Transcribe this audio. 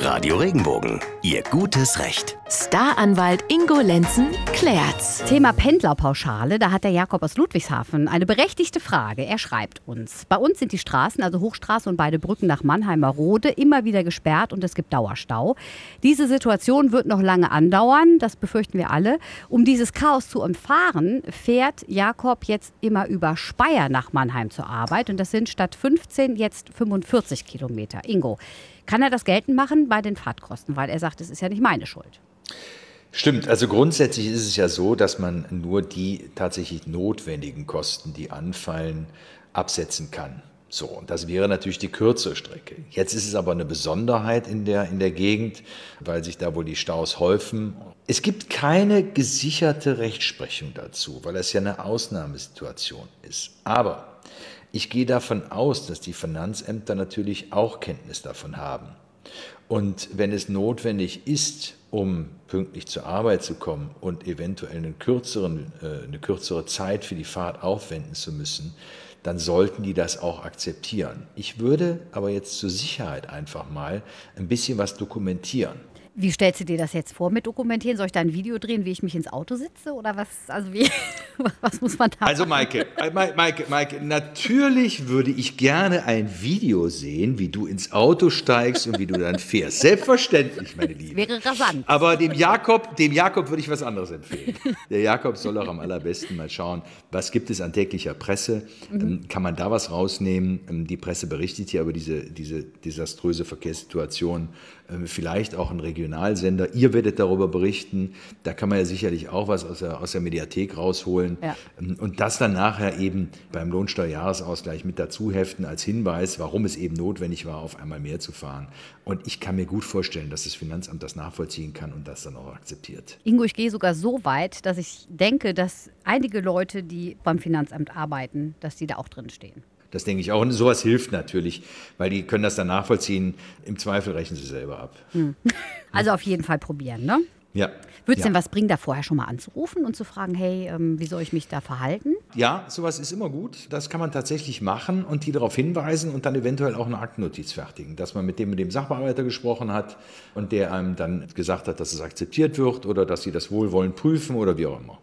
Radio Regenbogen, Ihr gutes Recht. Staranwalt Ingo Lenzen klärt's. Thema Pendlerpauschale, da hat der Jakob aus Ludwigshafen eine berechtigte Frage. Er schreibt uns, bei uns sind die Straßen, also Hochstraße und beide Brücken nach Mannheimer Rode, immer wieder gesperrt und es gibt Dauerstau. Diese Situation wird noch lange andauern, das befürchten wir alle. Um dieses Chaos zu umfahren, fährt Jakob jetzt immer über Speyer nach Mannheim zur Arbeit und das sind statt 15 jetzt 45 Kilometer. Ingo, kann er das geltend machen bei den Fahrtkosten, weil er sagt, es ist ja nicht meine Schuld. Stimmt, also grundsätzlich ist es ja so, dass man nur die tatsächlich notwendigen Kosten, die anfallen, absetzen kann. So, und das wäre natürlich die kürzere Strecke. Jetzt ist es aber eine Besonderheit in der, in der Gegend, weil sich da wohl die Staus häufen. Es gibt keine gesicherte Rechtsprechung dazu, weil es ja eine Ausnahmesituation ist. Aber ich gehe davon aus, dass die Finanzämter natürlich auch Kenntnis davon haben. Und wenn es notwendig ist, um pünktlich zur Arbeit zu kommen und eventuell einen kürzeren, äh, eine kürzere Zeit für die Fahrt aufwenden zu müssen, dann sollten die das auch akzeptieren. Ich würde aber jetzt zur Sicherheit einfach mal ein bisschen was dokumentieren. Wie stellst du dir das jetzt vor mit Dokumentieren? Soll ich da ein Video drehen, wie ich mich ins Auto sitze? Oder was, also wie, was muss man da Also Maike, äh, Maike, Maike, natürlich würde ich gerne ein Video sehen, wie du ins Auto steigst und wie du dann fährst. Selbstverständlich, meine Liebe. Wäre rasant. Aber dem Jakob, dem Jakob würde ich was anderes empfehlen. Der Jakob soll auch am allerbesten mal schauen, was gibt es an täglicher Presse? Mhm. Kann man da was rausnehmen? Ähm, die Presse berichtet ja über diese, diese desaströse Verkehrssituation. Ähm, vielleicht auch ein Regionalsender. Ihr werdet darüber berichten. Da kann man ja sicherlich auch was aus der, aus der Mediathek rausholen. Ja. Und das dann nachher eben beim Lohnsteuerjahresausgleich mit dazu heften als Hinweis, warum es eben notwendig war, auf einmal mehr zu fahren. Und ich kann mir gut vorstellen, dass das Finanzamt das nachvollziehen kann und das dann auch akzeptiert. Ingo, ich gehe sogar so weit, dass ich denke, dass einige Leute, die beim Finanzamt arbeiten, dass die da auch drin stehen. Das denke ich auch. Und sowas hilft natürlich, weil die können das dann nachvollziehen. Im Zweifel rechnen sie selber ab. Hm. Also auf jeden Fall probieren, ne? Ja. Würde es ja. denn was bringen, da vorher schon mal anzurufen und zu fragen, hey, ähm, wie soll ich mich da verhalten? Ja, sowas ist immer gut. Das kann man tatsächlich machen und die darauf hinweisen und dann eventuell auch eine Aktennotiz fertigen, dass man mit dem mit dem Sachbearbeiter gesprochen hat und der einem dann gesagt hat, dass es akzeptiert wird oder dass sie das wohlwollend prüfen oder wie auch immer.